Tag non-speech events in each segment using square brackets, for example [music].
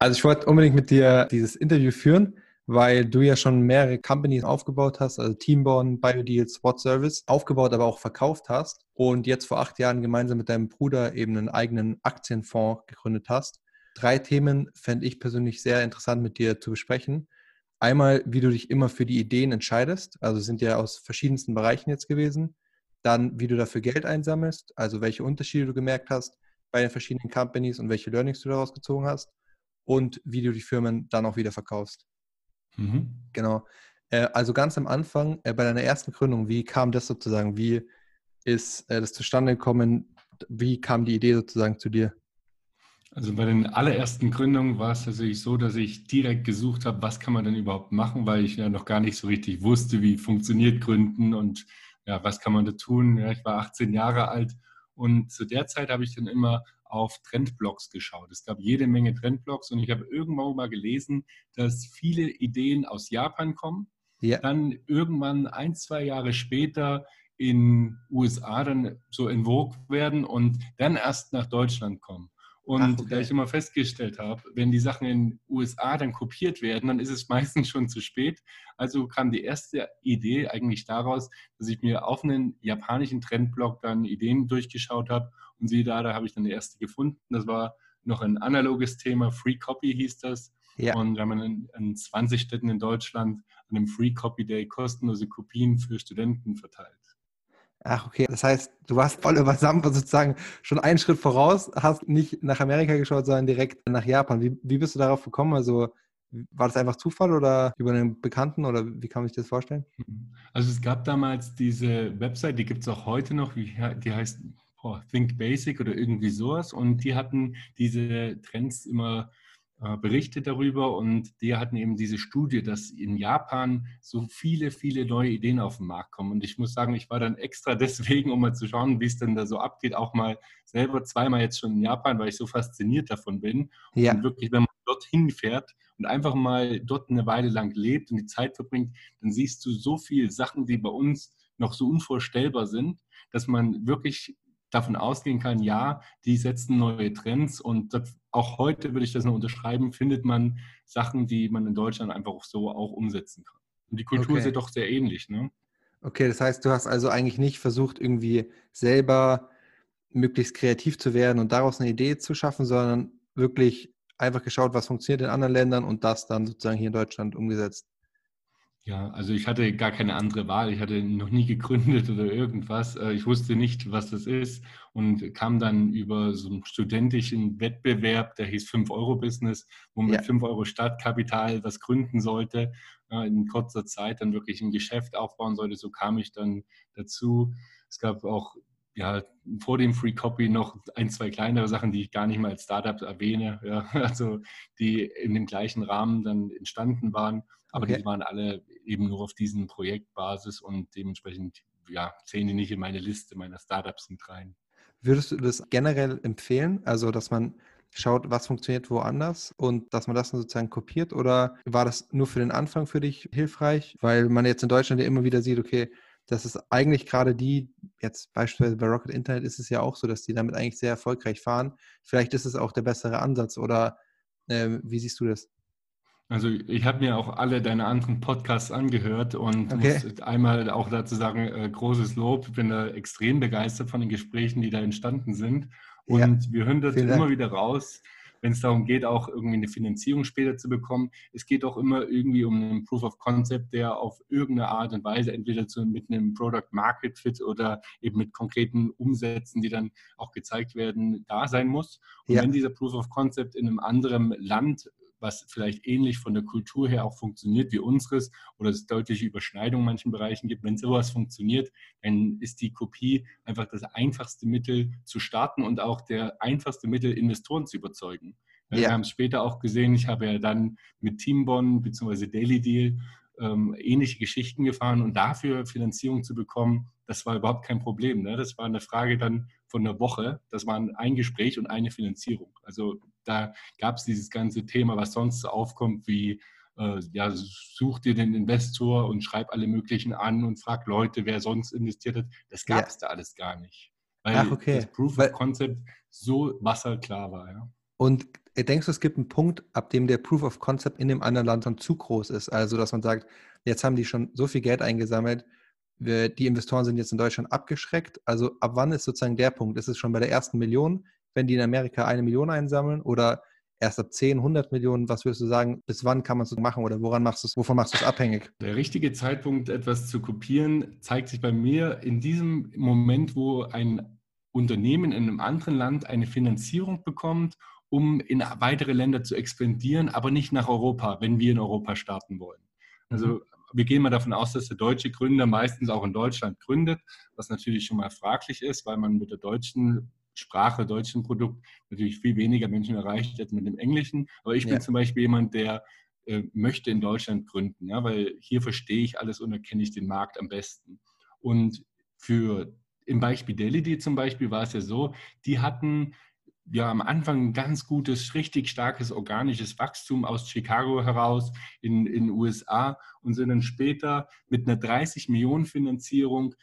Also ich wollte unbedingt mit dir dieses Interview führen, weil du ja schon mehrere Companies aufgebaut hast, also Teamborn, BioDeals, Spot Service, aufgebaut, aber auch verkauft hast und jetzt vor acht Jahren gemeinsam mit deinem Bruder eben einen eigenen Aktienfonds gegründet hast. Drei Themen fände ich persönlich sehr interessant mit dir zu besprechen. Einmal, wie du dich immer für die Ideen entscheidest, also sind ja aus verschiedensten Bereichen jetzt gewesen. Dann, wie du dafür Geld einsammelst, also welche Unterschiede du gemerkt hast bei den verschiedenen Companies und welche Learnings du daraus gezogen hast und wie du die Firmen dann auch wieder verkaufst. Mhm. Genau. Äh, also ganz am Anfang, äh, bei deiner ersten Gründung, wie kam das sozusagen? Wie ist äh, das zustande gekommen? Wie kam die Idee sozusagen zu dir? Also bei den allerersten Gründungen war es tatsächlich so, dass ich direkt gesucht habe, was kann man denn überhaupt machen, weil ich ja noch gar nicht so richtig wusste, wie funktioniert Gründen und ja, was kann man da tun. Ja, ich war 18 Jahre alt und zu der Zeit habe ich dann immer auf Trendblogs geschaut. Es gab jede Menge Trendblogs und ich habe irgendwann mal gelesen, dass viele Ideen aus Japan kommen, ja. dann irgendwann ein, zwei Jahre später in USA dann so in Vogue werden und dann erst nach Deutschland kommen. Und Ach, okay. da ich immer festgestellt habe, wenn die Sachen in USA dann kopiert werden, dann ist es [laughs] meistens schon zu spät. Also kam die erste Idee eigentlich daraus, dass ich mir auf einen japanischen Trendblog dann Ideen durchgeschaut habe und siehe da, da habe ich dann die erste gefunden. Das war noch ein analoges Thema, Free Copy hieß das. Ja. Und wir haben in, in 20 Städten in Deutschland an einem Free Copy Day kostenlose Kopien für Studenten verteilt. Ach, okay. Das heißt, du warst voll über Sampa sozusagen schon einen Schritt voraus, hast nicht nach Amerika geschaut, sondern direkt nach Japan. Wie, wie bist du darauf gekommen? Also, war das einfach Zufall oder über einen Bekannten oder wie kann man sich das vorstellen? Also, es gab damals diese Website, die gibt es auch heute noch, die heißt Think Basic oder irgendwie sowas. Und die hatten diese Trends immer äh, berichtet darüber und die hatten eben diese Studie, dass in Japan so viele, viele neue Ideen auf den Markt kommen. Und ich muss sagen, ich war dann extra [laughs] deswegen, um mal zu schauen, wie es denn da so abgeht, auch mal selber zweimal jetzt schon in Japan, weil ich so fasziniert davon bin. Ja. Und wirklich, wenn man dorthin fährt und einfach mal dort eine Weile lang lebt und die Zeit verbringt, dann siehst du so viele Sachen, die bei uns noch so unvorstellbar sind, dass man wirklich davon ausgehen kann, ja, die setzen neue Trends und das, auch heute würde ich das noch unterschreiben, findet man Sachen, die man in Deutschland einfach so auch umsetzen kann. Und die Kultur okay. ist ja doch sehr ähnlich, ne? Okay, das heißt, du hast also eigentlich nicht versucht, irgendwie selber möglichst kreativ zu werden und daraus eine Idee zu schaffen, sondern wirklich einfach geschaut, was funktioniert in anderen Ländern und das dann sozusagen hier in Deutschland umgesetzt. Ja, also ich hatte gar keine andere Wahl. Ich hatte noch nie gegründet oder irgendwas. Äh, ich wusste nicht, was das ist und kam dann über so einen studentischen Wettbewerb, der hieß 5-Euro-Business, wo man ja. mit 5 Euro Startkapital was gründen sollte, äh, in kurzer Zeit dann wirklich ein Geschäft aufbauen sollte. So kam ich dann dazu. Es gab auch ja, vor dem Free Copy noch ein, zwei kleinere Sachen, die ich gar nicht mal als Startup erwähne, ja, [laughs] also die in dem gleichen Rahmen dann entstanden waren. Aber okay. die waren alle eben nur auf diesen Projektbasis und dementsprechend ja, zählen die nicht in meine Liste meiner Startups mit rein. Würdest du das generell empfehlen? Also, dass man schaut, was funktioniert woanders und dass man das dann sozusagen kopiert? Oder war das nur für den Anfang für dich hilfreich? Weil man jetzt in Deutschland ja immer wieder sieht, okay, das ist eigentlich gerade die, jetzt beispielsweise bei Rocket Internet ist es ja auch so, dass die damit eigentlich sehr erfolgreich fahren. Vielleicht ist es auch der bessere Ansatz oder äh, wie siehst du das? Also ich habe mir auch alle deine anderen Podcasts angehört und okay. muss einmal auch dazu sagen, äh, großes Lob. Ich bin da extrem begeistert von den Gesprächen, die da entstanden sind. Und ja. wir hören das immer wieder raus, wenn es darum geht, auch irgendwie eine Finanzierung später zu bekommen. Es geht auch immer irgendwie um einen Proof of Concept, der auf irgendeine Art und Weise entweder zu, mit einem Product Market Fit oder eben mit konkreten Umsätzen, die dann auch gezeigt werden, da sein muss. Und ja. wenn dieser Proof of Concept in einem anderen Land was vielleicht ähnlich von der Kultur her auch funktioniert wie unseres oder es deutliche Überschneidungen in manchen Bereichen gibt. Wenn sowas funktioniert, dann ist die Kopie einfach das einfachste Mittel zu starten und auch der einfachste Mittel, Investoren zu überzeugen. Ja. Wir haben es später auch gesehen, ich habe ja dann mit Teambon bzw. Daily Deal ähm, ähnliche Geschichten gefahren und dafür Finanzierung zu bekommen, das war überhaupt kein Problem. Ne? Das war eine Frage dann von einer Woche. Das war ein Gespräch und eine Finanzierung. Also da gab es dieses ganze Thema, was sonst aufkommt, wie äh, ja, such dir den Investor und schreib alle möglichen an und frag Leute, wer sonst investiert hat. Das gab es ja. da alles gar nicht. Weil Ach, okay. das Proof of Concept so wasserklar war. Ja. Und denkst du, es gibt einen Punkt, ab dem der Proof of Concept in dem anderen Land dann zu groß ist? Also, dass man sagt, jetzt haben die schon so viel Geld eingesammelt, die Investoren sind jetzt in Deutschland abgeschreckt. Also, ab wann ist sozusagen der Punkt? Ist es schon bei der ersten Million, wenn die in Amerika eine Million einsammeln oder erst ab 10, 100 Millionen? Was würdest du sagen, bis wann kann man es machen oder woran machst du's, wovon machst du es abhängig? Der richtige Zeitpunkt, etwas zu kopieren, zeigt sich bei mir in diesem Moment, wo ein Unternehmen in einem anderen Land eine Finanzierung bekommt, um in weitere Länder zu expandieren, aber nicht nach Europa, wenn wir in Europa starten wollen. Also. Wir gehen mal davon aus, dass der deutsche Gründer meistens auch in Deutschland gründet, was natürlich schon mal fraglich ist, weil man mit der deutschen Sprache, deutschen Produkt natürlich viel weniger Menschen erreicht als mit dem Englischen. Aber ich bin ja. zum Beispiel jemand, der äh, möchte in Deutschland gründen, ja, weil hier verstehe ich alles und erkenne ich den Markt am besten. Und für im Beispiel Delidi zum Beispiel war es ja so, die hatten ja am Anfang ein ganz gutes, richtig starkes organisches Wachstum aus Chicago heraus in den USA und sind dann später mit einer 30 Millionen Finanzierung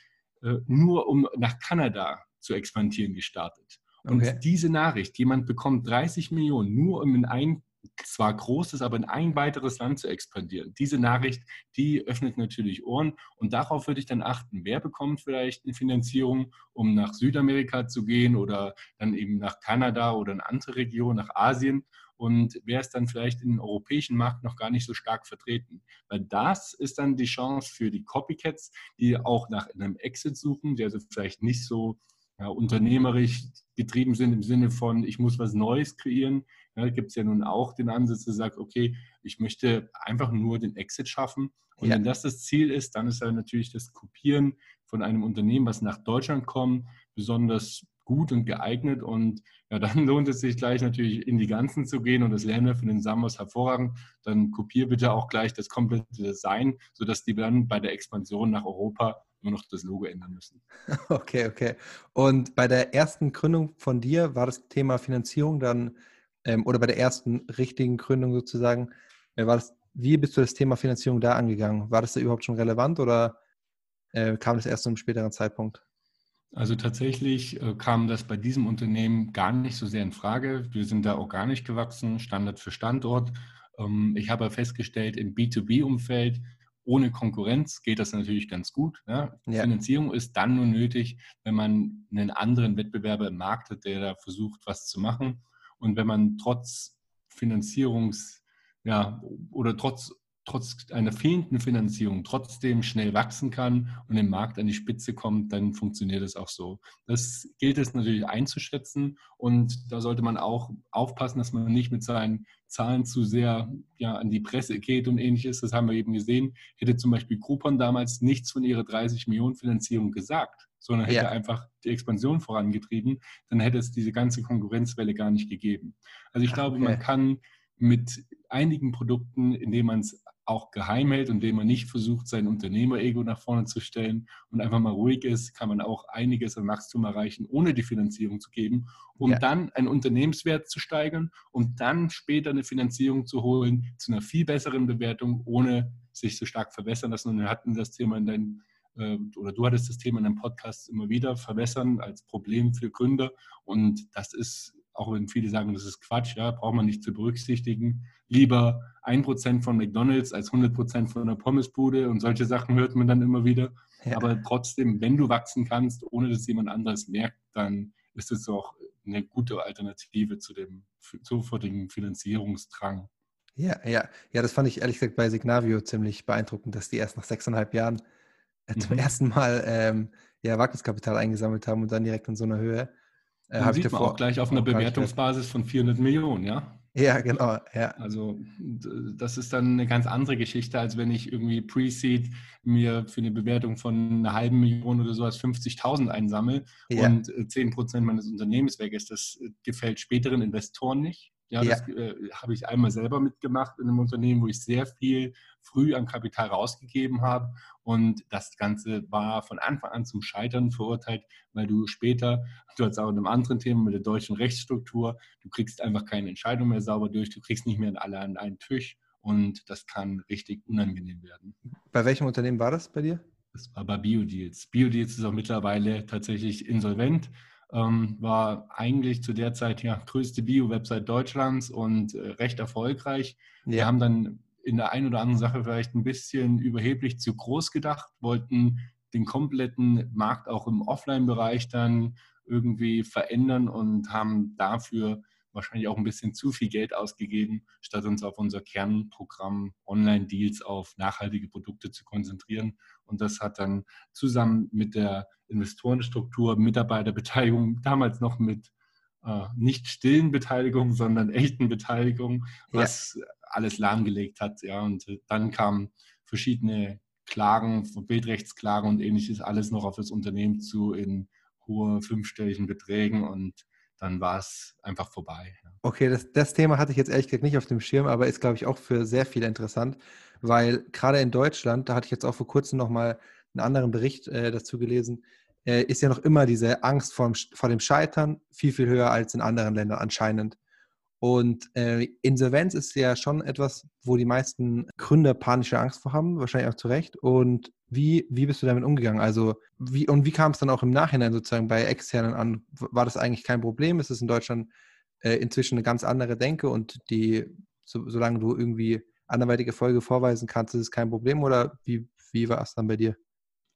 äh, nur um nach Kanada zu expandieren gestartet. Und okay. diese Nachricht, jemand bekommt 30 Millionen nur um in ein zwar großes, aber in ein weiteres Land zu expandieren. Diese Nachricht, die öffnet natürlich Ohren und darauf würde ich dann achten, wer bekommt vielleicht eine Finanzierung, um nach Südamerika zu gehen oder dann eben nach Kanada oder in andere Regionen, nach Asien und wer ist dann vielleicht im europäischen Markt noch gar nicht so stark vertreten. Weil das ist dann die Chance für die Copycats, die auch nach einem Exit suchen, die also vielleicht nicht so ja, unternehmerisch getrieben sind im Sinne von, ich muss was Neues kreieren. Ja, Gibt es ja nun auch den Ansatz, der sagt, okay, ich möchte einfach nur den Exit schaffen. Und ja. wenn das das Ziel ist, dann ist ja natürlich das Kopieren von einem Unternehmen, was nach Deutschland kommt, besonders gut und geeignet. Und ja, dann [laughs] lohnt es sich gleich natürlich in die Ganzen zu gehen und das lernen wir von den Samos hervorragend. Dann kopier bitte auch gleich das komplette Design, sodass die dann bei der Expansion nach Europa nur noch das Logo ändern müssen. [laughs] Okay, okay. Und bei der ersten Gründung von dir war das Thema Finanzierung dann, ähm, oder bei der ersten richtigen Gründung sozusagen, äh, war das, wie bist du das Thema Finanzierung da angegangen? War das da überhaupt schon relevant oder äh, kam das erst zu einem späteren Zeitpunkt? Also tatsächlich äh, kam das bei diesem Unternehmen gar nicht so sehr in Frage. Wir sind da organisch gewachsen, Standard für Standort. Ähm, ich habe festgestellt, im B2B-Umfeld ohne Konkurrenz geht das natürlich ganz gut. Ne? Ja. Finanzierung ist dann nur nötig, wenn man einen anderen Wettbewerber im Markt hat, der da versucht, was zu machen. Und wenn man trotz Finanzierungs, ja, oder trotz trotz einer fehlenden Finanzierung trotzdem schnell wachsen kann und im Markt an die Spitze kommt, dann funktioniert es auch so. Das gilt es natürlich einzuschätzen und da sollte man auch aufpassen, dass man nicht mit seinen Zahlen zu sehr ja, an die Presse geht und ähnliches. Das haben wir eben gesehen. Hätte zum Beispiel Groupon damals nichts von ihrer 30 Millionen Finanzierung gesagt, sondern hätte ja. einfach die Expansion vorangetrieben, dann hätte es diese ganze Konkurrenzwelle gar nicht gegeben. Also ich glaube, okay. man kann mit einigen Produkten, indem man es auch geheim hält und indem man nicht versucht, sein Unternehmer-Ego nach vorne zu stellen und einfach mal ruhig ist, kann man auch einiges an Wachstum erreichen, ohne die Finanzierung zu geben, um ja. dann einen Unternehmenswert zu steigern, um dann später eine Finanzierung zu holen zu einer viel besseren Bewertung, ohne sich so stark verwässern lassen. Und wir hatten das Thema in deinem oder du hattest das Thema in deinem Podcast immer wieder, verwässern als Problem für Gründer. Und das ist auch wenn viele sagen, das ist Quatsch, ja, braucht man nicht zu berücksichtigen. Lieber ein Prozent von McDonalds als 100 Prozent von einer Pommesbude und solche Sachen hört man dann immer wieder. Ja. Aber trotzdem, wenn du wachsen kannst, ohne dass jemand anderes merkt, dann ist es auch eine gute Alternative zu dem sofortigen Finanzierungsdrang. Ja, ja, ja, das fand ich ehrlich gesagt bei Signavio ziemlich beeindruckend, dass die erst nach sechseinhalb Jahren äh, zum mhm. ersten Mal ähm, ja, Wagniskapital eingesammelt haben und dann direkt in so einer Höhe. Äh, Dann sieht man auch gleich auf einer Bewertungsbasis von 400 Millionen, ja? Ja, genau. Ja. Also das ist dann eine ganz andere Geschichte, als wenn ich irgendwie Pre-Seed mir für eine Bewertung von einer halben Million oder sowas 50.000 einsammle ja. und 10 äh, Prozent meines Unternehmens weg ist. Das äh, gefällt späteren Investoren nicht. Ja, ja. das äh, habe ich einmal selber mitgemacht in einem Unternehmen, wo ich sehr viel früh an Kapital rausgegeben habe. Und das Ganze war von Anfang an zum Scheitern verurteilt, weil du später, du hast auch in einem anderen Thema mit der deutschen Rechtsstruktur, du kriegst einfach keine Entscheidung mehr sauber durch, du kriegst nicht mehr alle an einen Tisch und das kann richtig unangenehm werden. Bei welchem Unternehmen war das bei dir? Das war bei Biodeals. Biodeals ist auch mittlerweile tatsächlich insolvent. Ähm, war eigentlich zu der Zeit ja größte Bio-Website Deutschlands und äh, recht erfolgreich. Ja. Wir haben dann in der einen oder anderen Sache vielleicht ein bisschen überheblich zu groß gedacht, wollten den kompletten Markt auch im Offline-Bereich dann irgendwie verändern und haben dafür wahrscheinlich auch ein bisschen zu viel Geld ausgegeben, statt uns auf unser Kernprogramm Online-Deals auf nachhaltige Produkte zu konzentrieren. Und das hat dann zusammen mit der Investorenstruktur, Mitarbeiterbeteiligung, damals noch mit äh, nicht stillen Beteiligung, sondern echten Beteiligung, was ja. alles lahmgelegt hat. Ja. Und dann kamen verschiedene Klagen, Bildrechtsklagen und ähnliches, alles noch auf das Unternehmen zu in hohe fünfstelligen Beträgen und dann war es einfach vorbei. Okay, das, das Thema hatte ich jetzt ehrlich gesagt nicht auf dem Schirm, aber ist, glaube ich, auch für sehr viele interessant, weil gerade in Deutschland, da hatte ich jetzt auch vor kurzem nochmal einen anderen Bericht äh, dazu gelesen, äh, ist ja noch immer diese Angst vor dem, vor dem Scheitern viel, viel höher als in anderen Ländern anscheinend. Und äh, Insolvenz ist ja schon etwas, wo die meisten Gründer panische Angst vor haben, wahrscheinlich auch zu Recht. Und wie, wie bist du damit umgegangen? Also, wie, und wie kam es dann auch im Nachhinein sozusagen bei Externen an? War das eigentlich kein Problem? Ist es in Deutschland äh, inzwischen eine ganz andere Denke und die, so, solange du irgendwie anderweitige Erfolge vorweisen kannst, ist es kein Problem oder wie, wie war es dann bei dir?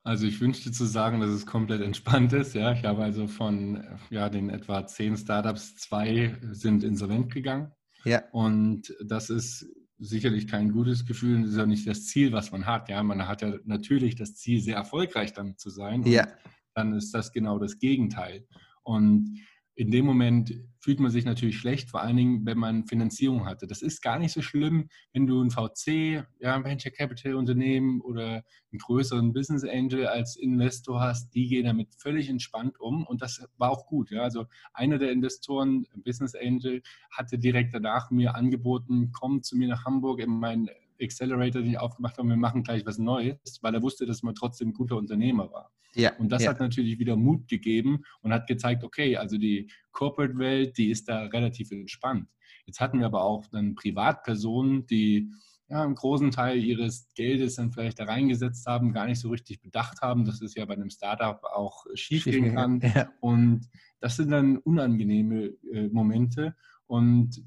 Also ich wünschte zu sagen, dass es komplett entspannt ist. Ja, ich habe also von ja, den etwa zehn Startups zwei sind insolvent gegangen. Ja. Und das ist sicherlich kein gutes Gefühl. Das ist ja nicht das Ziel, was man hat. Ja, man hat ja natürlich das Ziel, sehr erfolgreich damit zu sein. Ja. dann ist das genau das Gegenteil. Und in dem Moment fühlt man sich natürlich schlecht, vor allen Dingen, wenn man Finanzierung hatte. Das ist gar nicht so schlimm, wenn du ein VC, ja, ein Venture Capital Unternehmen oder einen größeren Business Angel als Investor hast. Die gehen damit völlig entspannt um und das war auch gut. Ja. Also einer der Investoren, Business Angel, hatte direkt danach mir angeboten, komm zu mir nach Hamburg in meinen Accelerator, den ich aufgemacht habe, wir machen gleich was Neues, weil er wusste, dass man trotzdem ein guter Unternehmer war. Ja, und das ja. hat natürlich wieder Mut gegeben und hat gezeigt, okay, also die Corporate-Welt, die ist da relativ entspannt. Jetzt hatten wir aber auch dann Privatpersonen, die ja, einen großen Teil ihres Geldes dann vielleicht da reingesetzt haben, gar nicht so richtig bedacht haben, dass es ja bei einem Startup auch schief gehen kann. Ja. Und das sind dann unangenehme äh, Momente. Und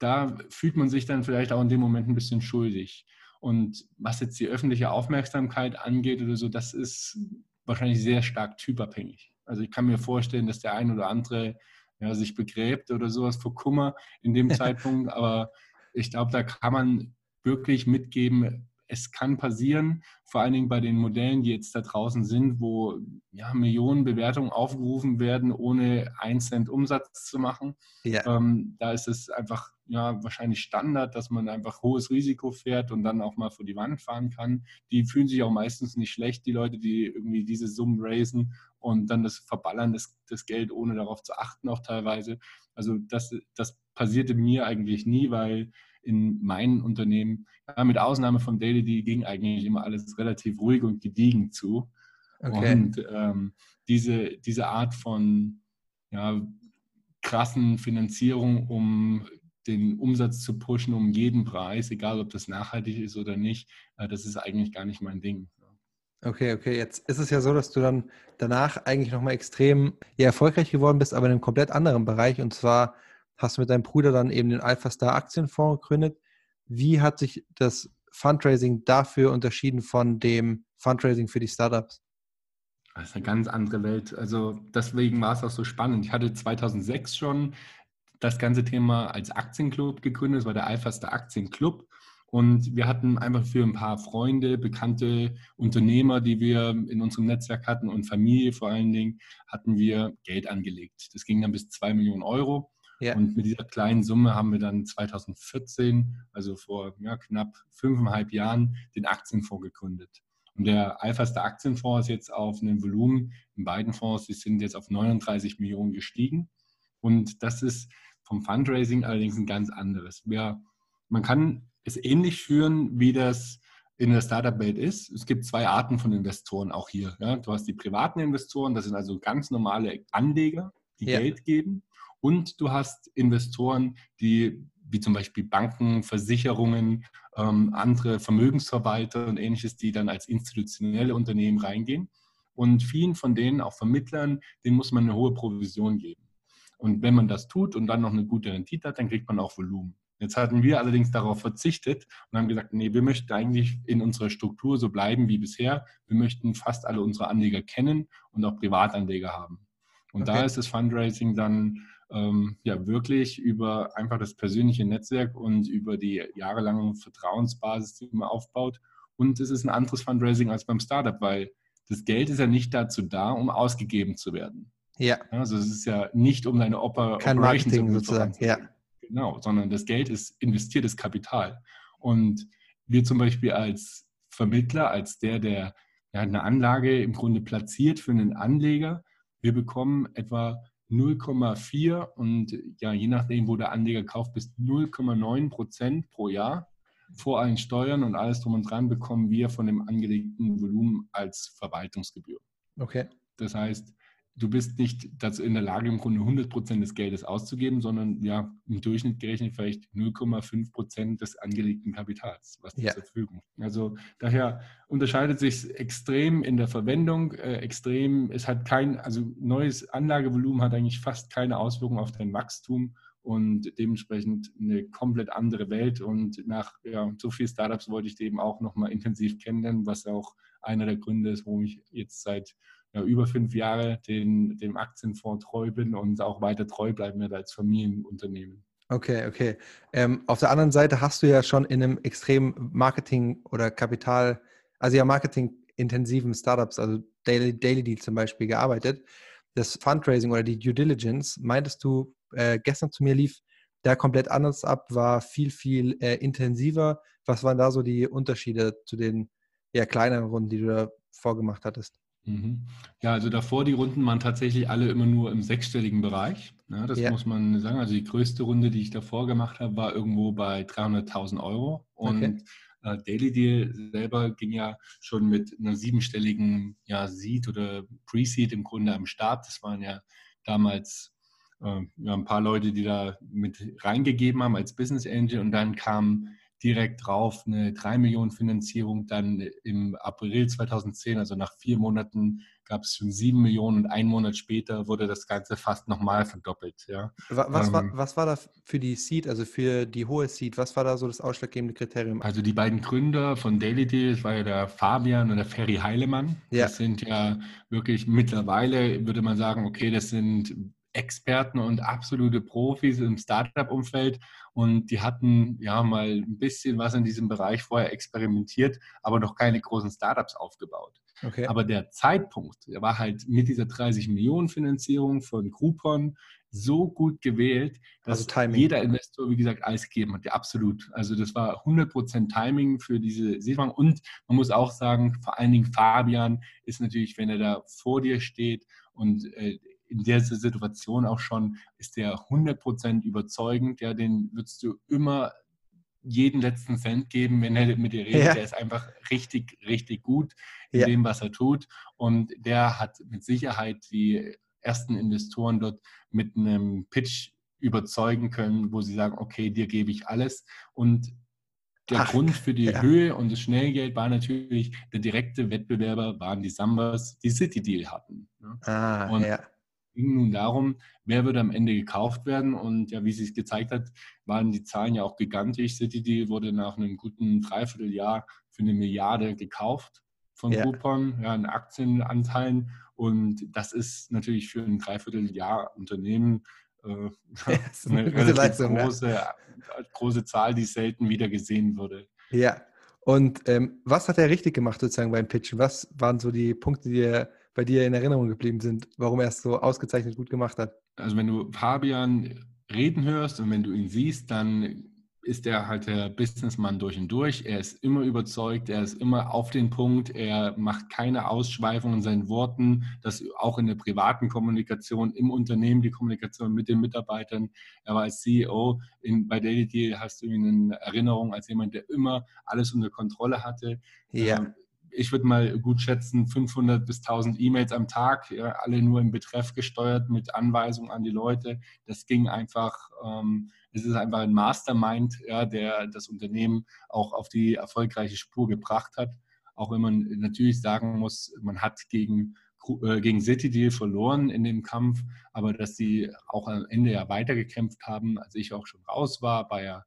da fühlt man sich dann vielleicht auch in dem Moment ein bisschen schuldig. Und was jetzt die öffentliche Aufmerksamkeit angeht oder so, das ist wahrscheinlich sehr stark typabhängig. Also ich kann mir vorstellen, dass der ein oder andere ja, sich begräbt oder sowas vor Kummer in dem [laughs] Zeitpunkt, aber ich glaube, da kann man wirklich mitgeben, es kann passieren, vor allen Dingen bei den Modellen, die jetzt da draußen sind, wo ja, Millionen Bewertungen aufgerufen werden, ohne einen Cent Umsatz zu machen. Ja. Ähm, da ist es einfach ja, wahrscheinlich Standard, dass man einfach hohes Risiko fährt und dann auch mal vor die Wand fahren kann. Die fühlen sich auch meistens nicht schlecht, die Leute, die irgendwie diese Summen raisen und dann das Verballern des, das Geld, ohne darauf zu achten, auch teilweise. Also das, das passierte mir eigentlich nie, weil in meinen Unternehmen, ja, mit Ausnahme von Daily, die ging eigentlich immer alles relativ ruhig und gediegen zu. Okay. Und ähm, diese, diese Art von ja, krassen Finanzierung, um den Umsatz zu pushen um jeden Preis, egal ob das nachhaltig ist oder nicht, äh, das ist eigentlich gar nicht mein Ding. Okay, okay. Jetzt ist es ja so, dass du dann danach eigentlich nochmal extrem ja, erfolgreich geworden bist, aber in einem komplett anderen Bereich. Und zwar hast du mit deinem Bruder dann eben den Alpha Star Aktienfonds gegründet. Wie hat sich das Fundraising dafür unterschieden von dem Fundraising für die Startups? Das ist eine ganz andere Welt. Also deswegen war es auch so spannend. Ich hatte 2006 schon das ganze Thema als Aktienclub gegründet. Das war der Alpha Star Aktienclub. Und wir hatten einfach für ein paar Freunde, bekannte Unternehmer, die wir in unserem Netzwerk hatten und Familie vor allen Dingen, hatten wir Geld angelegt. Das ging dann bis zwei Millionen Euro. Ja. Und mit dieser kleinen Summe haben wir dann 2014, also vor ja, knapp fünfeinhalb Jahren, den Aktienfonds gegründet. Und der Alphaster Aktienfonds ist jetzt auf einem Volumen in beiden Fonds, die sind jetzt auf 39 Millionen gestiegen. Und das ist vom Fundraising allerdings ein ganz anderes. Wir, man kann es ähnlich führen, wie das in der Startup-Welt ist. Es gibt zwei Arten von Investoren auch hier. Ja. Du hast die privaten Investoren, das sind also ganz normale Anleger, die ja. Geld geben. Und du hast Investoren, die wie zum Beispiel Banken, Versicherungen, ähm, andere Vermögensverwalter und ähnliches, die dann als institutionelle Unternehmen reingehen. Und vielen von denen, auch Vermittlern, denen muss man eine hohe Provision geben. Und wenn man das tut und dann noch eine gute Rendite hat, dann kriegt man auch Volumen. Jetzt hatten wir allerdings darauf verzichtet und haben gesagt, nee, wir möchten eigentlich in unserer Struktur so bleiben wie bisher. Wir möchten fast alle unsere Anleger kennen und auch Privatanleger haben. Und okay. da ist das Fundraising dann ähm, ja wirklich über einfach das persönliche Netzwerk und über die jahrelange Vertrauensbasis, die man aufbaut. Und es ist ein anderes Fundraising als beim Startup, weil das Geld ist ja nicht dazu da, um ausgegeben zu werden. Ja. Also es ist ja nicht um deine Oper Kein Operation Marketing sozusagen. Ja. Genau, sondern das Geld ist investiertes Kapital. Und wir zum Beispiel als Vermittler, als der, der ja, eine Anlage im Grunde platziert für einen Anleger, wir bekommen etwa 0,4 und ja, je nachdem, wo der Anleger kauft, bis 0,9 Prozent pro Jahr vor allen Steuern und alles drum und dran bekommen wir von dem angelegten Volumen als Verwaltungsgebühr. Okay. Das heißt, du bist nicht dazu in der Lage, im Grunde 100 Prozent des Geldes auszugeben, sondern ja, im Durchschnitt gerechnet vielleicht 0,5 Prozent des angelegten Kapitals, was ja. zur Verfügung. Also daher unterscheidet sich extrem in der Verwendung, äh, extrem, es hat kein, also neues Anlagevolumen hat eigentlich fast keine Auswirkung auf dein Wachstum und dementsprechend eine komplett andere Welt. Und nach ja, so vielen Startups wollte ich eben auch nochmal intensiv kennenlernen, was auch einer der Gründe ist, warum ich jetzt seit ja, über fünf Jahre den, dem Aktienfonds treu bin und auch weiter treu bleiben werde als Familienunternehmen. Okay, okay. Ähm, auf der anderen Seite hast du ja schon in einem extrem Marketing- oder Kapital, also ja Marketing-intensiven Startups, also Daily, Daily Deal zum Beispiel, gearbeitet. Das Fundraising oder die Due Diligence, meintest du, äh, gestern zu mir lief, da komplett anders ab, war viel, viel äh, intensiver. Was waren da so die Unterschiede zu den eher kleineren Runden, die du da vorgemacht hattest? Mhm. Ja, also davor die Runden waren tatsächlich alle immer nur im sechsstelligen Bereich. Ja, das ja. muss man sagen. Also die größte Runde, die ich davor gemacht habe, war irgendwo bei 300.000 Euro. Und okay. äh, Daily Deal selber ging ja schon mit einer siebenstelligen ja, Seed oder Pre-Seed im Grunde am Start. Das waren ja damals äh, ja, ein paar Leute, die da mit reingegeben haben als Business Angel. Und dann kam direkt drauf eine 3 Millionen Finanzierung. Dann im April 2010, also nach vier Monaten, gab es schon 7 Millionen und einen Monat später wurde das Ganze fast nochmal verdoppelt. Ja. Was, ähm, war, was war da für die Seed, also für die hohe Seed, was war da so das ausschlaggebende Kriterium? Also die beiden Gründer von Daily Deal, das war ja der Fabian und der Ferry Heilemann. Ja. Das sind ja wirklich mittlerweile, würde man sagen, okay, das sind Experten und absolute Profis im Startup-Umfeld und die hatten ja mal ein bisschen was in diesem Bereich vorher experimentiert, aber noch keine großen Startups aufgebaut. Okay. Aber der Zeitpunkt, der war halt mit dieser 30 Millionen Finanzierung von Groupon so gut gewählt, dass also jeder Investor, wie gesagt, alles gegeben hat. Ja, absolut. Also das war 100% Timing für diese Seedbank. Und man muss auch sagen, vor allen Dingen Fabian ist natürlich, wenn er da vor dir steht und äh, in der Situation auch schon, ist der 100% überzeugend, ja, den würdest du immer jeden letzten Cent geben, wenn er mit dir redet. Ja. Der ist einfach richtig, richtig gut in ja. dem, was er tut. Und der hat mit Sicherheit die ersten Investoren dort mit einem Pitch überzeugen können, wo sie sagen, okay, dir gebe ich alles. Und der Ach, Grund für die ja. Höhe und das Schnellgeld war natürlich, der direkte Wettbewerber waren die Sambas, die City Deal hatten. Ah, und ja ging nun darum, wer würde am Ende gekauft werden. Und ja, wie sich gezeigt hat, waren die Zahlen ja auch gigantisch. CityDeal wurde nach einem guten Dreivierteljahr für eine Milliarde gekauft von ja. Groupon, ja, in Aktienanteilen. Und das ist natürlich für ein Dreivierteljahr Unternehmen äh, [laughs] eine, eine Leistung, große, ja. große Zahl, die selten wieder gesehen wurde. Ja, und ähm, was hat er richtig gemacht sozusagen beim Pitchen? Was waren so die Punkte, die er bei dir in Erinnerung geblieben sind, warum er es so ausgezeichnet gut gemacht hat? Also wenn du Fabian reden hörst und wenn du ihn siehst, dann ist er halt der Businessmann durch und durch. Er ist immer überzeugt, er ist immer auf den Punkt, er macht keine Ausschweifungen in seinen Worten, das auch in der privaten Kommunikation, im Unternehmen, die Kommunikation mit den Mitarbeitern. Er war als CEO in, bei Daily Deal, hast du ihn in Erinnerung als jemand, der immer alles unter Kontrolle hatte. Ja. Ähm, ich würde mal gut schätzen, 500 bis 1000 E-Mails am Tag, ja, alle nur im Betreff gesteuert mit Anweisungen an die Leute. Das ging einfach, ähm, es ist einfach ein Mastermind, ja, der das Unternehmen auch auf die erfolgreiche Spur gebracht hat. auch wenn man natürlich sagen muss, man hat gegen äh, gegen City Deal verloren in dem Kampf, aber dass sie auch am Ende ja weitergekämpft haben, als ich auch schon raus war, war ja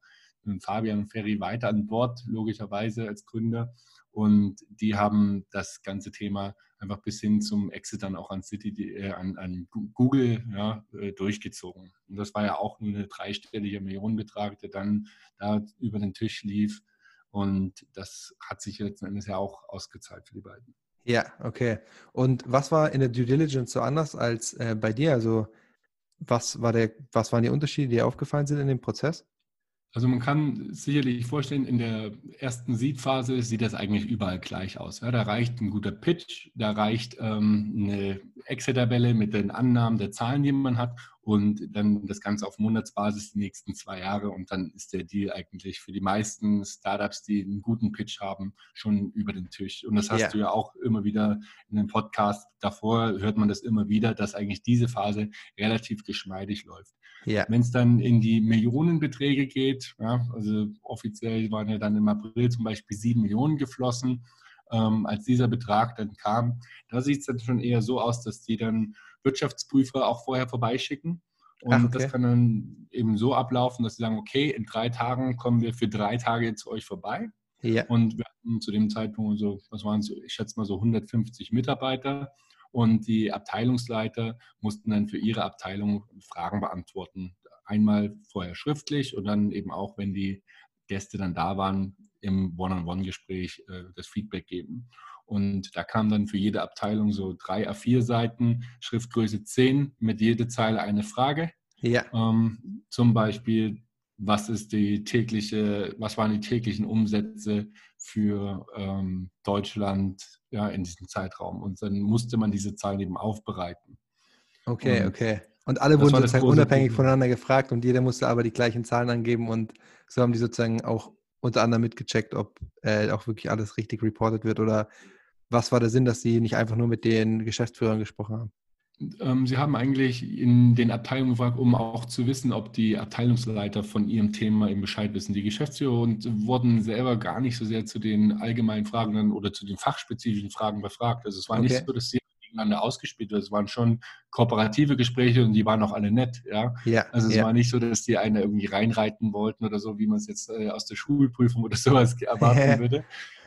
Fabian Ferry weiter an Bord, logischerweise als Gründer. Und die haben das ganze Thema einfach bis hin zum Exit dann auch an, City, äh, an, an Google ja, äh, durchgezogen. Und das war ja auch nur eine dreistellige Millionenbetrag, der dann da über den Tisch lief. Und das hat sich letzten Endes ja auch ausgezahlt für die beiden. Ja, okay. Und was war in der Due Diligence so anders als äh, bei dir? Also was, war der, was waren die Unterschiede, die aufgefallen sind in dem Prozess? Also man kann sicherlich vorstellen, in der ersten Seed-Phase sieht das eigentlich überall gleich aus. Ja, da reicht ein guter Pitch, da reicht ähm, eine Excel-Tabelle mit den Annahmen der Zahlen, die man hat und dann das Ganze auf Monatsbasis die nächsten zwei Jahre und dann ist der Deal eigentlich für die meisten Startups, die einen guten Pitch haben, schon über den Tisch. Und das hast ja. du ja auch immer wieder in dem Podcast davor, hört man das immer wieder, dass eigentlich diese Phase relativ geschmeidig läuft. Ja. Wenn es dann in die Millionenbeträge geht, ja, also offiziell waren ja dann im April zum Beispiel sieben Millionen geflossen, ähm, als dieser Betrag dann kam, da sieht es dann schon eher so aus, dass die dann Wirtschaftsprüfer auch vorher vorbeischicken. Und Ach, okay. das kann dann eben so ablaufen, dass sie sagen, okay, in drei Tagen kommen wir für drei Tage zu euch vorbei. Ja. Und wir hatten zu dem Zeitpunkt so, was waren es, ich schätze mal so 150 Mitarbeiter. Und die Abteilungsleiter mussten dann für ihre Abteilung Fragen beantworten. Einmal vorher schriftlich und dann eben auch, wenn die Gäste dann da waren, im One-on-One-Gespräch äh, das Feedback geben. Und da kam dann für jede Abteilung so drei A4 Seiten, Schriftgröße 10, mit jeder Zeile eine Frage. Ja. Ähm, zum Beispiel, was ist die tägliche, was waren die täglichen Umsätze für ähm, Deutschland ja, in diesem Zeitraum? Und dann musste man diese Zahlen eben aufbereiten. Okay, und okay. Und alle wurden sozusagen unabhängig voneinander gefragt und jeder musste aber die gleichen Zahlen angeben und so haben die sozusagen auch unter anderem mitgecheckt, ob äh, auch wirklich alles richtig reported wird oder was war der Sinn, dass Sie nicht einfach nur mit den Geschäftsführern gesprochen haben? Ähm, Sie haben eigentlich in den Abteilungen gefragt, um auch zu wissen, ob die Abteilungsleiter von ihrem Thema eben Bescheid wissen. Die Geschäftsführer und wurden selber gar nicht so sehr zu den allgemeinen Fragen oder zu den fachspezifischen Fragen befragt. Also es war okay. nicht so, dass sie gegeneinander ausgespielt wird. Es waren schon kooperative Gespräche und die waren auch alle nett. Ja? ja also es ja. war nicht so, dass die eine irgendwie reinreiten wollten oder so, wie man es jetzt äh, aus der Schulprüfung oder [laughs] sowas erwarten würde,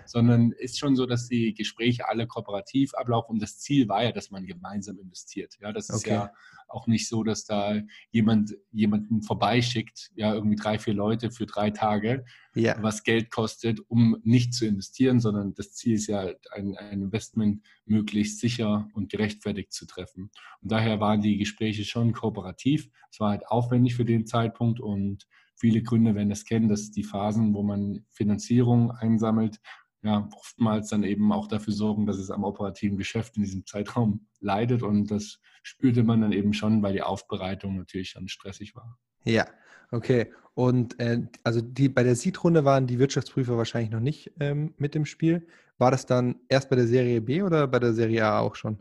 sondern ist schon so, dass die Gespräche alle kooperativ ablaufen und das Ziel war ja, dass man gemeinsam investiert. Ja, das ist okay. ja auch nicht so, dass da jemand jemanden vorbeischickt, ja, irgendwie drei, vier Leute für drei Tage, ja. was Geld kostet, um nicht zu investieren, sondern das Ziel ist ja, ein, ein Investment möglichst sicher und gerechtfertigt zu treffen. Und daher waren die Gespräche schon kooperativ. Es war halt aufwendig für den Zeitpunkt und viele Gründer werden das kennen, dass die Phasen, wo man Finanzierung einsammelt, ja, oftmals dann eben auch dafür sorgen, dass es am operativen Geschäft in diesem Zeitraum leidet. Und das spürte man dann eben schon, weil die Aufbereitung natürlich schon stressig war. Ja, okay. Und äh, also die, bei der Seed-Runde waren die Wirtschaftsprüfer wahrscheinlich noch nicht ähm, mit im Spiel. War das dann erst bei der Serie B oder bei der Serie A auch schon?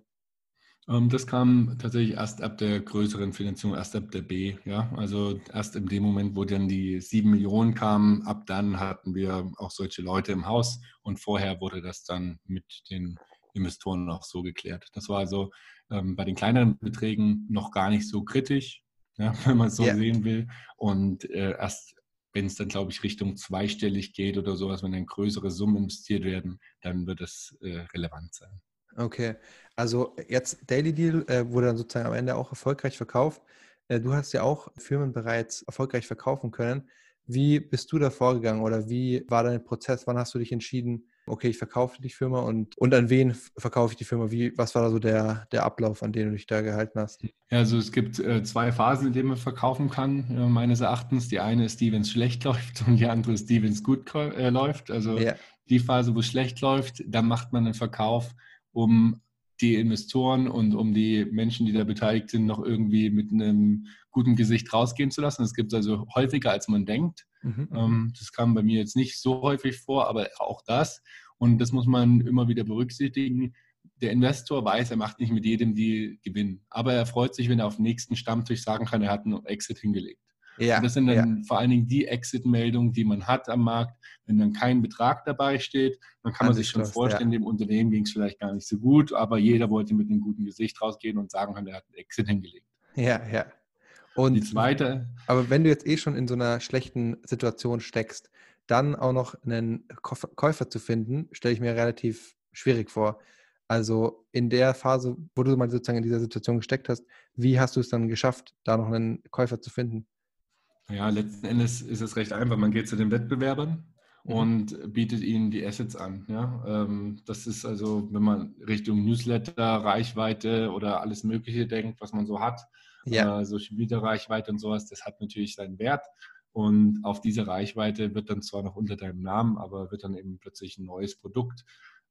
Ähm, das kam tatsächlich erst ab der größeren Finanzierung, erst ab der B. Ja? Also erst in dem Moment, wo dann die sieben Millionen kamen, ab dann hatten wir auch solche Leute im Haus und vorher wurde das dann mit den Investoren auch so geklärt. Das war also ähm, bei den kleineren Beträgen noch gar nicht so kritisch, ja, [laughs] wenn man es so yeah. sehen will. Und äh, erst wenn es dann, glaube ich, Richtung zweistellig geht oder sowas, wenn dann größere Summen investiert werden, dann wird es äh, relevant sein. Okay, also jetzt Daily Deal äh, wurde dann sozusagen am Ende auch erfolgreich verkauft. Äh, du hast ja auch Firmen bereits erfolgreich verkaufen können. Wie bist du da vorgegangen oder wie war dein Prozess? Wann hast du dich entschieden, okay, ich verkaufe die Firma und, und an wen verkaufe ich die Firma? Wie, was war da so der, der Ablauf, an den du dich da gehalten hast? Ja, also es gibt äh, zwei Phasen, in denen man verkaufen kann, äh, meines Erachtens. Die eine ist die, wenn es schlecht [laughs] läuft und die andere ist die, wenn es gut äh, läuft. Also ja. die Phase, wo es schlecht läuft, da macht man einen Verkauf um die Investoren und um die Menschen, die da beteiligt sind, noch irgendwie mit einem guten Gesicht rausgehen zu lassen. Das gibt es also häufiger, als man denkt. Mhm. Ähm, das kam bei mir jetzt nicht so häufig vor, aber auch das. Und das muss man immer wieder berücksichtigen. Der Investor weiß, er macht nicht mit jedem die Gewinn. Aber er freut sich, wenn er auf dem nächsten Stammtisch sagen kann, er hat einen Exit hingelegt. Ja, und das sind dann ja. vor allen Dingen die Exit-Meldungen, die man hat am Markt. Wenn dann kein Betrag dabei steht, dann kann An man sich schon vorstellen, ja. dem Unternehmen ging es vielleicht gar nicht so gut, aber jeder wollte mit einem guten Gesicht rausgehen und sagen er hat einen Exit hingelegt. Ja, ja. Und die zweite. Aber wenn du jetzt eh schon in so einer schlechten Situation steckst, dann auch noch einen Käufer zu finden, stelle ich mir relativ schwierig vor. Also in der Phase, wo du mal sozusagen in dieser Situation gesteckt hast, wie hast du es dann geschafft, da noch einen Käufer zu finden? Ja, letzten Endes ist es recht einfach. Man geht zu den Wettbewerbern mhm. und bietet ihnen die Assets an. Ja? Ähm, das ist also, wenn man Richtung Newsletter, Reichweite oder alles Mögliche denkt, was man so hat, ja. Social Media Reichweite und sowas, das hat natürlich seinen Wert. Und auf diese Reichweite wird dann zwar noch unter deinem Namen, aber wird dann eben plötzlich ein neues Produkt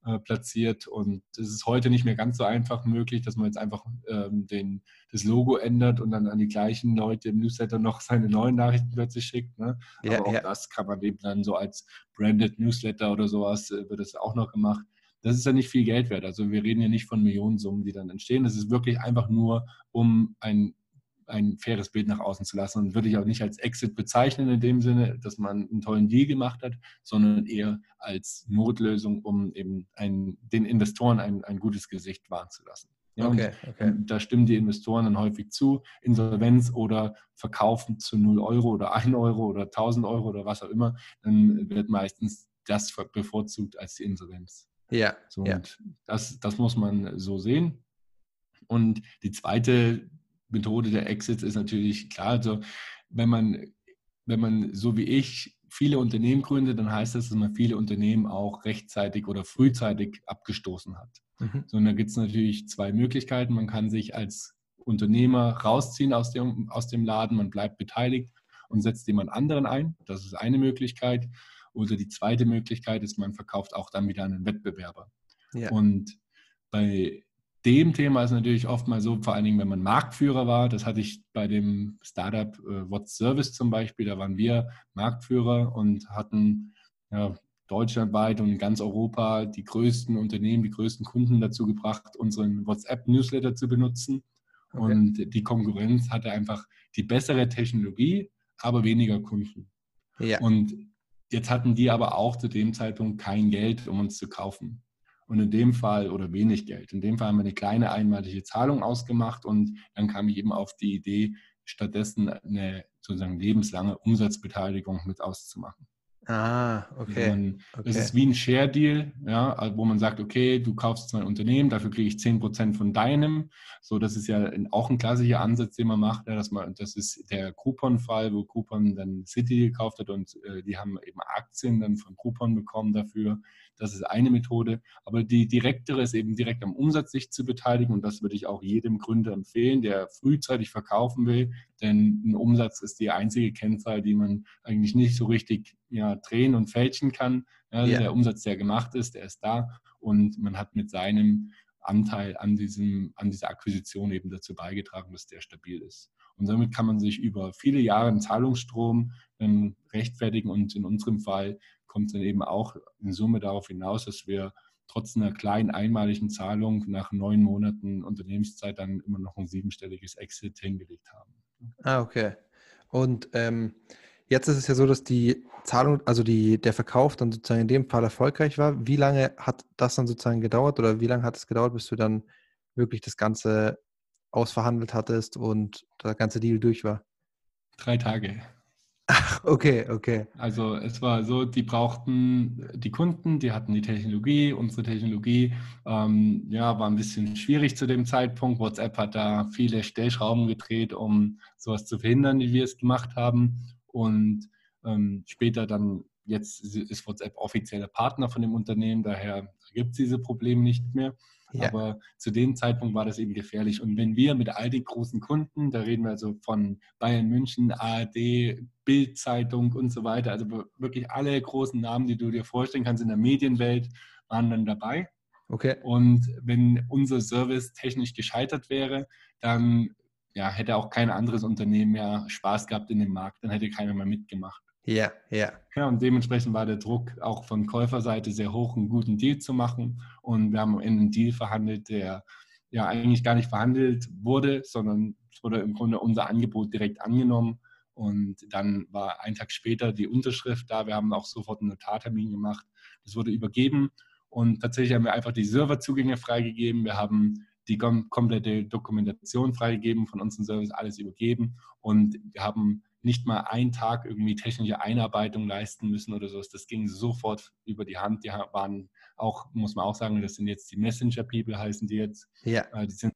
äh, platziert. Und es ist heute nicht mehr ganz so einfach möglich, dass man jetzt einfach ähm, den, das Logo ändert und dann an die gleichen Leute im Newsletter noch seine neuen Nachrichten plötzlich schickt. Ne? Ja, Aber auch ja. das kann man eben dann so als branded Newsletter oder sowas, äh, wird das auch noch gemacht. Das ist ja nicht viel Geld wert. Also wir reden ja nicht von Millionensummen, die dann entstehen. Das ist wirklich einfach nur, um ein ein faires Bild nach außen zu lassen. Und würde ich auch nicht als Exit bezeichnen in dem Sinne, dass man einen tollen Deal gemacht hat, sondern eher als Notlösung, um eben ein, den Investoren ein, ein gutes Gesicht wahren zu lassen. Ja, okay, okay. Da stimmen die Investoren dann häufig zu, Insolvenz oder Verkaufen zu 0 Euro oder 1 Euro oder 1000 Euro oder was auch immer, dann wird meistens das bevorzugt als die Insolvenz. Ja. So, ja. Und das, das muss man so sehen. Und die zweite Methode der Exits ist natürlich klar, also wenn man, wenn man so wie ich viele Unternehmen gründet, dann heißt das, dass man viele Unternehmen auch rechtzeitig oder frühzeitig abgestoßen hat. Mhm. So, und da gibt es natürlich zwei Möglichkeiten. Man kann sich als Unternehmer rausziehen aus dem, aus dem Laden, man bleibt beteiligt und setzt jemand anderen ein. Das ist eine Möglichkeit. Oder die zweite Möglichkeit ist, man verkauft auch dann wieder einen Wettbewerber. Ja. Und bei dem Thema ist natürlich oft mal so, vor allen Dingen, wenn man Marktführer war. Das hatte ich bei dem Startup äh, What's Service zum Beispiel. Da waren wir Marktführer und hatten ja, deutschlandweit und in ganz Europa die größten Unternehmen, die größten Kunden dazu gebracht, unseren WhatsApp-Newsletter zu benutzen. Okay. Und die Konkurrenz hatte einfach die bessere Technologie, aber weniger Kunden. Ja. Und jetzt hatten die aber auch zu dem Zeitpunkt kein Geld, um uns zu kaufen. Und in dem Fall, oder wenig Geld, in dem Fall haben wir eine kleine einmalige Zahlung ausgemacht und dann kam ich eben auf die Idee, stattdessen eine sozusagen lebenslange Umsatzbeteiligung mit auszumachen. Ah, okay. Man, okay. Das ist wie ein Share-Deal, ja, wo man sagt, okay, du kaufst zwei Unternehmen, dafür kriege ich 10% von deinem. So, das ist ja auch ein klassischer Ansatz, den man macht. Ja, dass man, das ist der Coupon-Fall, wo Coupon dann City gekauft hat und äh, die haben eben Aktien dann von Coupon bekommen dafür. Das ist eine Methode. Aber die direktere ist eben direkt am Umsatz sich zu beteiligen. Und das würde ich auch jedem Gründer empfehlen, der frühzeitig verkaufen will. Denn ein Umsatz ist die einzige Kennzahl, die man eigentlich nicht so richtig ja, drehen und fälschen kann. Ja, ja. Der Umsatz, der gemacht ist, der ist da. Und man hat mit seinem Anteil an, diesem, an dieser Akquisition eben dazu beigetragen, dass der stabil ist. Und damit kann man sich über viele Jahre einen Zahlungsstrom ähm, rechtfertigen und in unserem Fall kommt es dann eben auch in Summe darauf hinaus, dass wir trotz einer kleinen einmaligen Zahlung nach neun Monaten Unternehmenszeit dann immer noch ein siebenstelliges Exit hingelegt haben. Ah, okay. Und ähm, jetzt ist es ja so, dass die Zahlung, also die, der Verkauf dann sozusagen in dem Fall erfolgreich war. Wie lange hat das dann sozusagen gedauert oder wie lange hat es gedauert, bis du dann wirklich das Ganze ausverhandelt hattest und der ganze Deal durch war? Drei Tage. Ach, okay, okay. Also es war so, die brauchten die Kunden, die hatten die Technologie, unsere Technologie, ähm, ja, war ein bisschen schwierig zu dem Zeitpunkt. WhatsApp hat da viele Stellschrauben gedreht, um sowas zu verhindern, wie wir es gemacht haben. Und ähm, später dann, jetzt ist WhatsApp offizieller Partner von dem Unternehmen, daher gibt es diese Probleme nicht mehr. Ja. Aber zu dem Zeitpunkt war das eben gefährlich. Und wenn wir mit all den großen Kunden, da reden wir also von Bayern München, ARD, Bild-Zeitung und so weiter, also wirklich alle großen Namen, die du dir vorstellen kannst in der Medienwelt, waren dann dabei. Okay. Und wenn unser Service technisch gescheitert wäre, dann ja, hätte auch kein anderes Unternehmen mehr Spaß gehabt in dem Markt, dann hätte keiner mehr mitgemacht. Ja, ja. Ja, und dementsprechend war der Druck auch von Käuferseite sehr hoch, einen guten Deal zu machen. Und wir haben in einen Deal verhandelt, der ja eigentlich gar nicht verhandelt wurde, sondern es wurde im Grunde unser Angebot direkt angenommen. Und dann war ein Tag später die Unterschrift da. Wir haben auch sofort einen Notartermin gemacht. Das wurde übergeben und tatsächlich haben wir einfach die Serverzugänge freigegeben. Wir haben die komplette Dokumentation freigegeben von unserem Service, alles übergeben und wir haben nicht mal einen Tag irgendwie technische Einarbeitung leisten müssen oder sowas. Das ging sofort über die Hand. Die waren auch, muss man auch sagen, das sind jetzt die Messenger-People, heißen die jetzt. Ja. Äh, die sind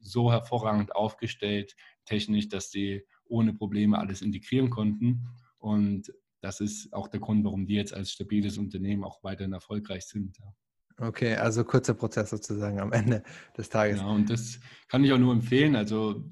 so hervorragend aufgestellt, technisch, dass sie ohne Probleme alles integrieren konnten. Und das ist auch der Grund, warum die jetzt als stabiles Unternehmen auch weiterhin erfolgreich sind. Okay, also kurzer Prozess sozusagen am Ende des Tages. Ja, und das kann ich auch nur empfehlen. Also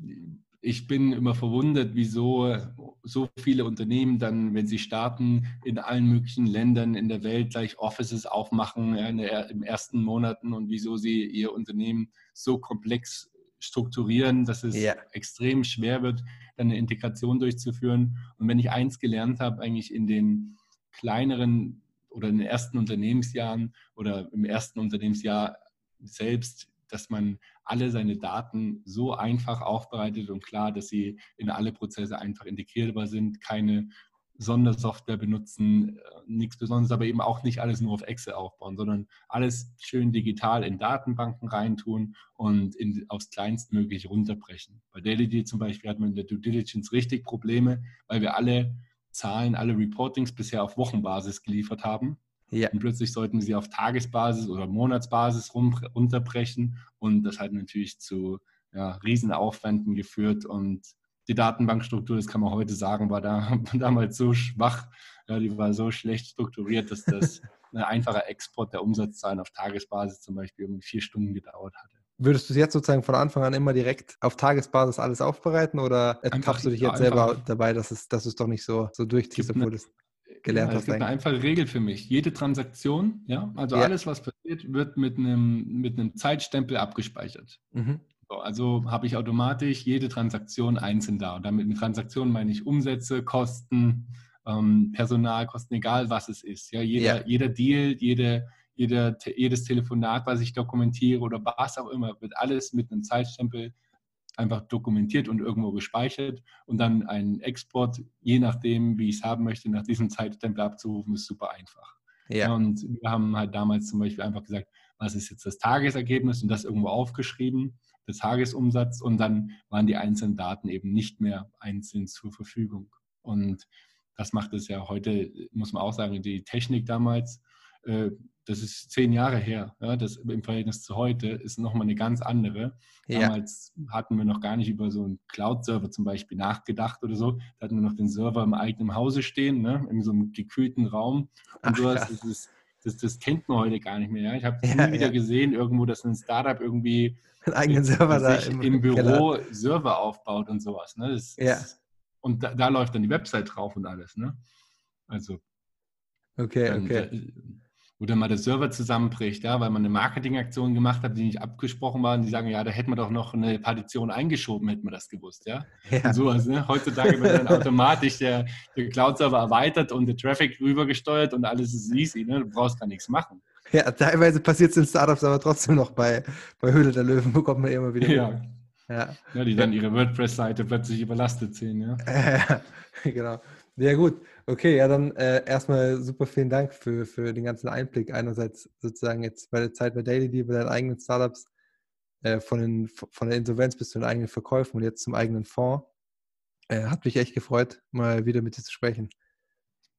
ich bin immer verwundert, wieso so viele Unternehmen dann, wenn sie starten, in allen möglichen Ländern in der Welt gleich Offices aufmachen ja, in der, im ersten Monaten und wieso sie ihr Unternehmen so komplex strukturieren, dass es ja. extrem schwer wird, dann eine Integration durchzuführen. Und wenn ich eins gelernt habe, eigentlich in den kleineren oder in den ersten Unternehmensjahren oder im ersten Unternehmensjahr selbst, dass man alle seine Daten so einfach aufbereitet und klar, dass sie in alle Prozesse einfach integrierbar sind, keine Sondersoftware benutzen, äh, nichts Besonderes, aber eben auch nicht alles nur auf Excel aufbauen, sondern alles schön digital in Datenbanken reintun und in, aufs Kleinstmögliche runterbrechen. Bei DailyD zum Beispiel hat man in der Due Diligence richtig Probleme, weil wir alle Zahlen, alle Reportings bisher auf Wochenbasis geliefert haben. Ja. Und plötzlich sollten wir sie auf Tagesbasis oder Monatsbasis runterbrechen. Und das hat natürlich zu ja, Riesenaufwänden geführt. Und die Datenbankstruktur, das kann man heute sagen, war da, [laughs] damals so schwach, ja, die war so schlecht strukturiert, dass das [laughs] ein einfacher Export der Umsatzzahlen auf Tagesbasis zum Beispiel irgendwie vier Stunden gedauert hatte. Würdest du es jetzt sozusagen von Anfang an immer direkt auf Tagesbasis alles aufbereiten oder ertappst du dich jetzt selber dabei, dass es, dass es doch nicht so, so durchziehst, obwohl es gelernt ja, hast? Es gibt eine einfache Regel für mich. Jede Transaktion, ja, also ja. alles, was passiert, wird mit einem, mit einem Zeitstempel abgespeichert. Mhm. So, also habe ich automatisch jede Transaktion einzeln da. Und damit mit Transaktionen meine ich Umsätze, Kosten, ähm, Personalkosten, egal was es ist. Ja, jeder, ja. jeder Deal, jede jeder, jedes Telefonat, was ich dokumentiere oder was auch immer, wird alles mit einem Zeitstempel einfach dokumentiert und irgendwo gespeichert und dann ein Export, je nachdem, wie ich es haben möchte, nach diesem Zeitstempel abzurufen, ist super einfach. Ja. Und wir haben halt damals zum Beispiel einfach gesagt, was ist jetzt das Tagesergebnis und das irgendwo aufgeschrieben, der Tagesumsatz und dann waren die einzelnen Daten eben nicht mehr einzeln zur Verfügung. Und das macht es ja heute, muss man auch sagen, die Technik damals äh, das ist zehn Jahre her, ja, das im Verhältnis zu heute ist nochmal eine ganz andere. Ja. Damals hatten wir noch gar nicht über so einen Cloud-Server zum Beispiel nachgedacht oder so. Da hatten wir noch den Server im eigenen Hause stehen, ne, in so einem gekühlten Raum. Und Ach, sowas, das, ist, das, das, kennt man heute gar nicht mehr. Ja. Ich habe ja, nie wieder gesehen, irgendwo, dass ein Startup irgendwie einen eigenen Server da im, im Büro Keller. Server aufbaut und sowas. Ne. Das, ja. Das, und da, da, läuft dann die Website drauf und alles. Ne? Also. Okay, okay wo dann mal der Server zusammenbricht, ja, weil man eine Marketingaktion gemacht hat, die nicht abgesprochen war. Und die sagen, ja, da hätten wir doch noch eine Partition eingeschoben, hätten wir das gewusst, ja. ja. Und sowas, ne? Heutzutage wird dann automatisch der, der Cloud-Server erweitert und der Traffic rübergesteuert und alles ist easy, ne? Du brauchst gar nichts machen. Ja, teilweise passiert es in Startups aber trotzdem noch bei, bei Höhle der Löwen, bekommt man immer wieder. Ja. Ja. ja. die dann ihre WordPress-Seite plötzlich überlastet sehen, ja [laughs] genau. Ja, gut. Okay, ja, dann äh, erstmal super vielen Dank für, für den ganzen Einblick. Einerseits sozusagen jetzt bei der Zeit bei Daily Deal, bei deinen eigenen Startups, äh, von, den, von der Insolvenz bis zu den eigenen Verkäufen und jetzt zum eigenen Fonds. Äh, hat mich echt gefreut, mal wieder mit dir zu sprechen.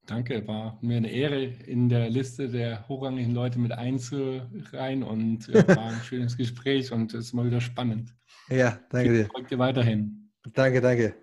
Danke, war mir eine Ehre, in der Liste der hochrangigen Leute mit einzureihen und ja, [laughs] war ein schönes Gespräch und es ist mal wieder spannend. Ja, danke dir. Ich dir weiterhin. Danke, danke.